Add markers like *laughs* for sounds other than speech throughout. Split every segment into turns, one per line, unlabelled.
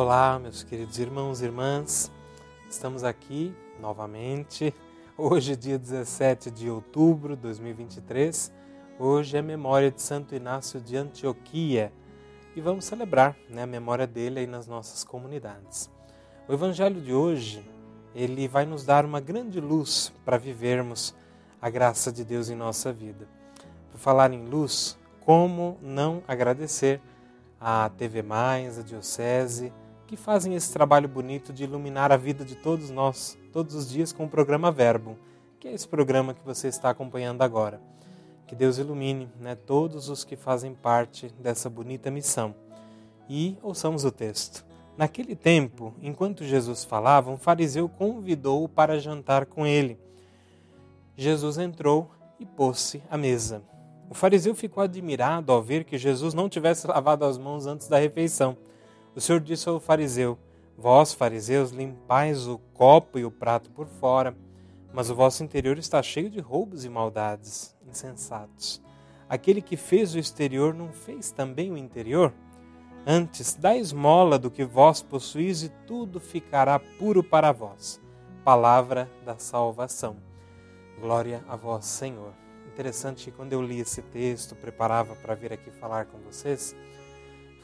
Olá, meus queridos irmãos e irmãs. Estamos aqui novamente. Hoje, dia 17 de outubro de 2023. Hoje é memória de Santo Inácio de Antioquia e vamos celebrar né, a memória dele aí nas nossas comunidades. O evangelho de hoje, ele vai nos dar uma grande luz para vivermos a graça de Deus em nossa vida. Por falar em luz, como não agradecer a TV Mais, a Diocese, que fazem esse trabalho bonito de iluminar a vida de todos nós, todos os dias, com o programa Verbo, que é esse programa que você está acompanhando agora. Que Deus ilumine né, todos os que fazem parte dessa bonita missão. E ouçamos o texto. Naquele tempo, enquanto Jesus falava, um fariseu convidou-o para jantar com ele. Jesus entrou e pôs-se à mesa. O fariseu ficou admirado ao ver que Jesus não tivesse lavado as mãos antes da refeição. O Senhor disse ao fariseu: Vós, fariseus, limpais o copo e o prato por fora, mas o vosso interior está cheio de roubos e maldades. Insensatos. Aquele que fez o exterior não fez também o interior? Antes, dá esmola do que vós possuís e tudo ficará puro para vós. Palavra da salvação. Glória a vós, Senhor interessante que quando eu li esse texto, preparava para vir aqui falar com vocês,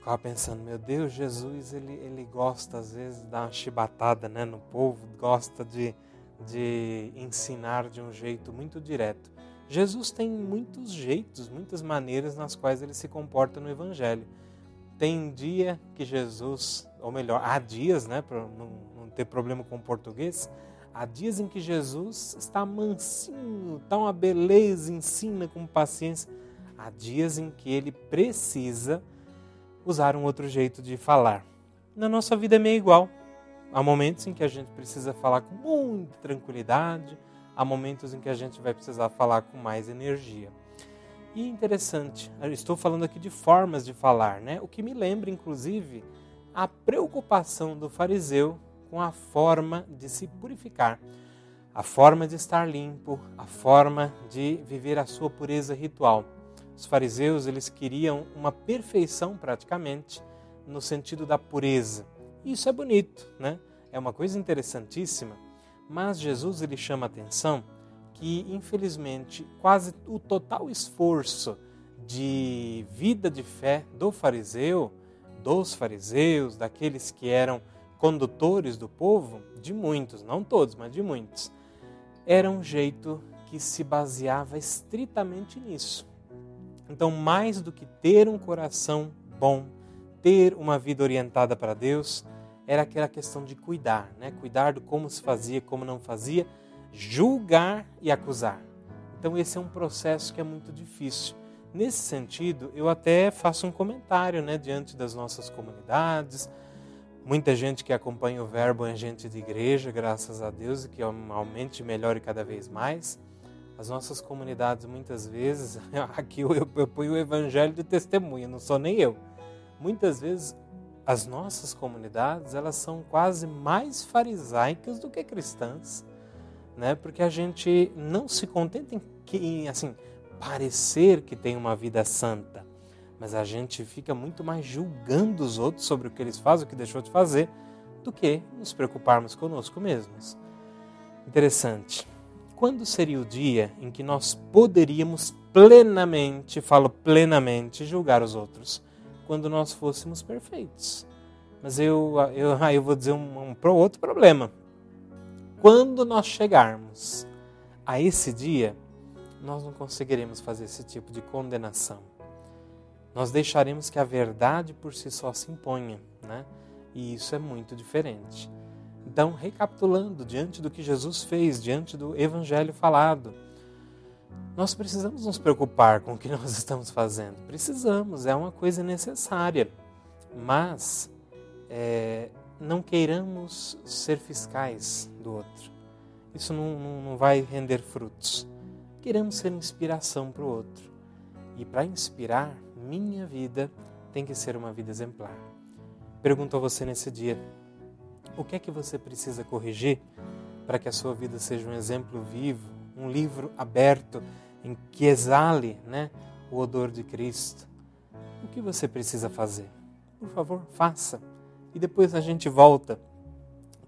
ficava pensando, meu Deus, Jesus, ele, ele gosta às vezes de dar uma chibatada né, no povo, gosta de, de ensinar de um jeito muito direto. Jesus tem muitos jeitos, muitas maneiras nas quais ele se comporta no Evangelho. Tem dia que Jesus, ou melhor, há dias, né, para não, não ter problema com o português, Há dias em que Jesus está mansinho, está uma beleza, ensina com paciência. Há dias em que ele precisa usar um outro jeito de falar. Na nossa vida é meio igual. Há momentos em que a gente precisa falar com muita tranquilidade, há momentos em que a gente vai precisar falar com mais energia. E interessante, estou falando aqui de formas de falar, né? O que me lembra, inclusive, a preocupação do fariseu com a forma de se purificar, a forma de estar limpo, a forma de viver a sua pureza ritual. Os fariseus, eles queriam uma perfeição praticamente no sentido da pureza. Isso é bonito, né? É uma coisa interessantíssima, mas Jesus ele chama a atenção que infelizmente quase o total esforço de vida de fé do fariseu, dos fariseus, daqueles que eram condutores do povo, de muitos, não todos, mas de muitos, era um jeito que se baseava estritamente nisso. Então, mais do que ter um coração bom, ter uma vida orientada para Deus, era aquela questão de cuidar, né? Cuidar do como se fazia, como não fazia, julgar e acusar. Então, esse é um processo que é muito difícil. Nesse sentido, eu até faço um comentário, né, diante das nossas comunidades, Muita gente que acompanha o Verbo é gente de igreja, graças a Deus, e que aumente e melhore cada vez mais. As nossas comunidades, muitas vezes, *laughs* aqui eu, eu, eu ponho o evangelho de testemunha, não sou nem eu. Muitas vezes, as nossas comunidades, elas são quase mais farisaicas do que cristãs, né? Porque a gente não se contenta em, em assim, parecer que tem uma vida santa mas a gente fica muito mais julgando os outros sobre o que eles fazem, o que deixou de fazer, do que nos preocuparmos conosco mesmos. Interessante. Quando seria o dia em que nós poderíamos plenamente, falo plenamente, julgar os outros? Quando nós fôssemos perfeitos. Mas eu, eu, eu vou dizer um, um outro problema. Quando nós chegarmos a esse dia, nós não conseguiremos fazer esse tipo de condenação nós deixaremos que a verdade por si só se imponha, né? E isso é muito diferente. Então, recapitulando, diante do que Jesus fez, diante do evangelho falado, nós precisamos nos preocupar com o que *laughs* nós estamos fazendo. Precisamos, é uma coisa necessária. Mas é, não queiramos ser fiscais do outro. Isso não, não, não vai render frutos. Queremos ser inspiração para o outro. E para inspirar, minha vida tem que ser uma vida exemplar. Pergunto a você nesse dia: o que é que você precisa corrigir para que a sua vida seja um exemplo vivo, um livro aberto em que exale né, o odor de Cristo? O que você precisa fazer? Por favor, faça. e depois a gente volta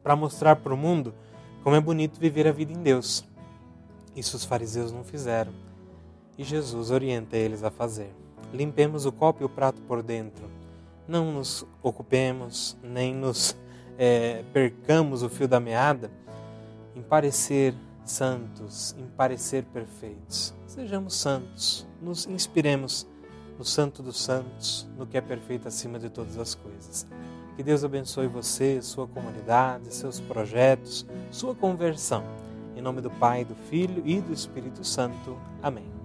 para mostrar para o mundo como é bonito viver a vida em Deus. Isso os fariseus não fizeram. E Jesus orienta eles a fazer. Limpemos o copo e o prato por dentro. Não nos ocupemos, nem nos é, percamos o fio da meada em parecer santos, em parecer perfeitos. Sejamos santos, nos inspiremos no Santo dos Santos, no que é perfeito acima de todas as coisas. Que Deus abençoe você, sua comunidade, seus projetos, sua conversão. Em nome do Pai, do Filho e do Espírito Santo. Amém.